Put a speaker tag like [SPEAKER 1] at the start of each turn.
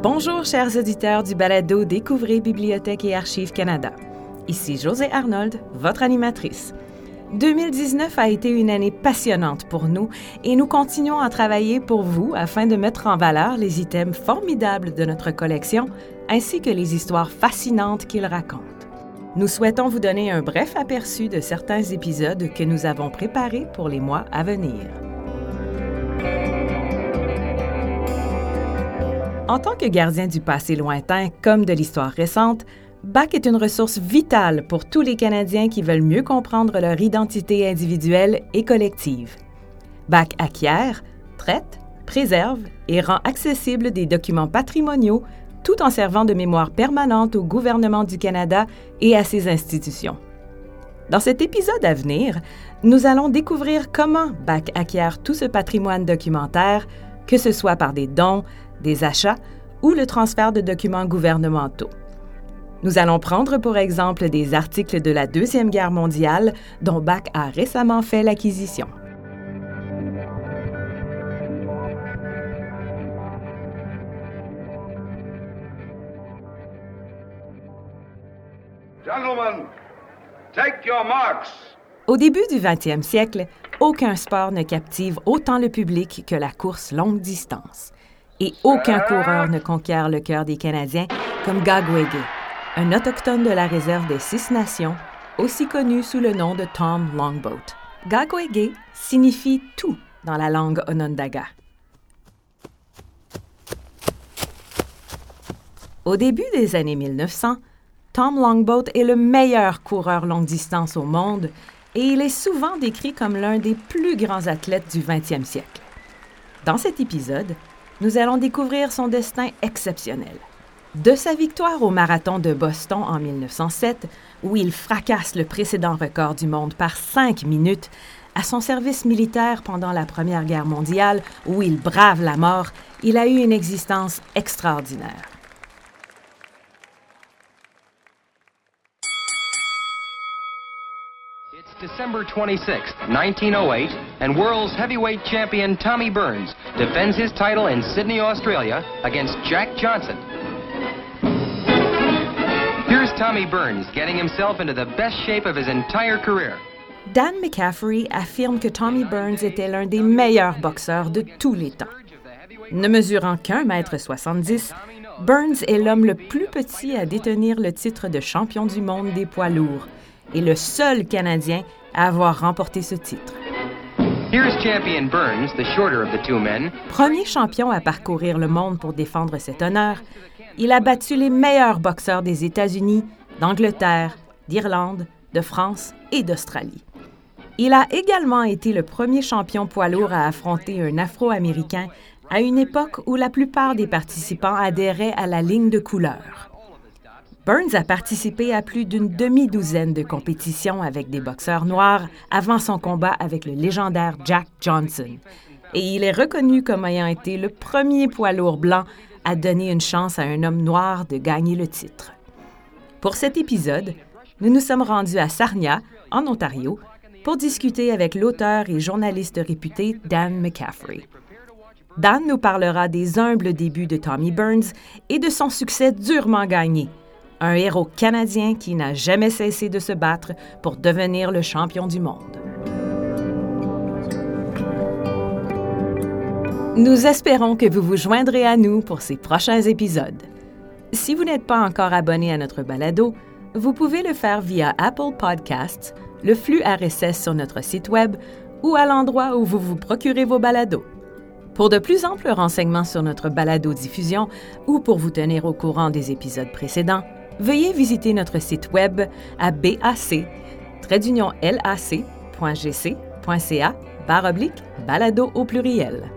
[SPEAKER 1] Bonjour, chers auditeurs du balado Découvrez Bibliothèque et Archives Canada. Ici José Arnold, votre animatrice. 2019 a été une année passionnante pour nous et nous continuons à travailler pour vous afin de mettre en valeur les items formidables de notre collection ainsi que les histoires fascinantes qu'ils racontent. Nous souhaitons vous donner un bref aperçu de certains épisodes que nous avons préparés pour les mois à venir. En tant que gardien du passé lointain comme de l'histoire récente, BAC est une ressource vitale pour tous les Canadiens qui veulent mieux comprendre leur identité individuelle et collective. BAC acquiert, traite, préserve et rend accessible des documents patrimoniaux tout en servant de mémoire permanente au gouvernement du Canada et à ses institutions. Dans cet épisode à venir, nous allons découvrir comment BAC acquiert tout ce patrimoine documentaire, que ce soit par des dons, des achats ou le transfert de documents gouvernementaux. Nous allons prendre pour exemple des articles de la Deuxième Guerre mondiale dont Bach a récemment fait l'acquisition. Au début du 20e siècle, aucun sport ne captive autant le public que la course longue distance et aucun coureur ne conquiert le cœur des Canadiens comme Gagwege, un autochtone de la réserve des Six Nations, aussi connu sous le nom de Tom Longboat. Gagwege signifie tout dans la langue Onondaga. Au début des années 1900, Tom Longboat est le meilleur coureur longue distance au monde et il est souvent décrit comme l'un des plus grands athlètes du 20e siècle. Dans cet épisode, nous allons découvrir son destin exceptionnel. De sa victoire au marathon de Boston en 1907, où il fracasse le précédent record du monde par cinq minutes, à son service militaire pendant la Première Guerre mondiale, où il brave la mort, il a eu une existence extraordinaire.
[SPEAKER 2] December 26, 1908, and world's heavyweight champion Tommy Burns defends his title in Sydney, Australia against Jack Johnson. Here's Tommy Burns getting himself into the best shape of his entire career.
[SPEAKER 1] Dan McCaffrey affirme que Tommy Burns était l'un des meilleurs boxeurs de tous les temps. Ne mesurant qu'un mètre 70, Burns est l'homme le plus petit à détenir le titre de champion du monde des poids lourds est le seul Canadien à avoir remporté ce titre. Premier champion à parcourir le monde pour défendre cet honneur, il a battu les meilleurs boxeurs des États-Unis, d'Angleterre, d'Irlande, de France et d'Australie. Il a également été le premier champion poids lourd à affronter un Afro-Américain à une époque où la plupart des participants adhéraient à la ligne de couleur. Burns a participé à plus d'une demi-douzaine de compétitions avec des boxeurs noirs avant son combat avec le légendaire Jack Johnson. Et il est reconnu comme ayant été le premier poids lourd blanc à donner une chance à un homme noir de gagner le titre. Pour cet épisode, nous nous sommes rendus à Sarnia, en Ontario, pour discuter avec l'auteur et journaliste réputé Dan McCaffrey. Dan nous parlera des humbles débuts de Tommy Burns et de son succès durement gagné, un héros canadien qui n'a jamais cessé de se battre pour devenir le champion du monde. Nous espérons que vous vous joindrez à nous pour ces prochains épisodes. Si vous n'êtes pas encore abonné à notre balado, vous pouvez le faire via Apple Podcasts, le flux RSS sur notre site Web ou à l'endroit où vous vous procurez vos balados. Pour de plus amples renseignements sur notre balado-diffusion ou pour vous tenir au courant des épisodes précédents, veuillez visiter notre site web à bac lac.gc.ca barre oblique balado au pluriel.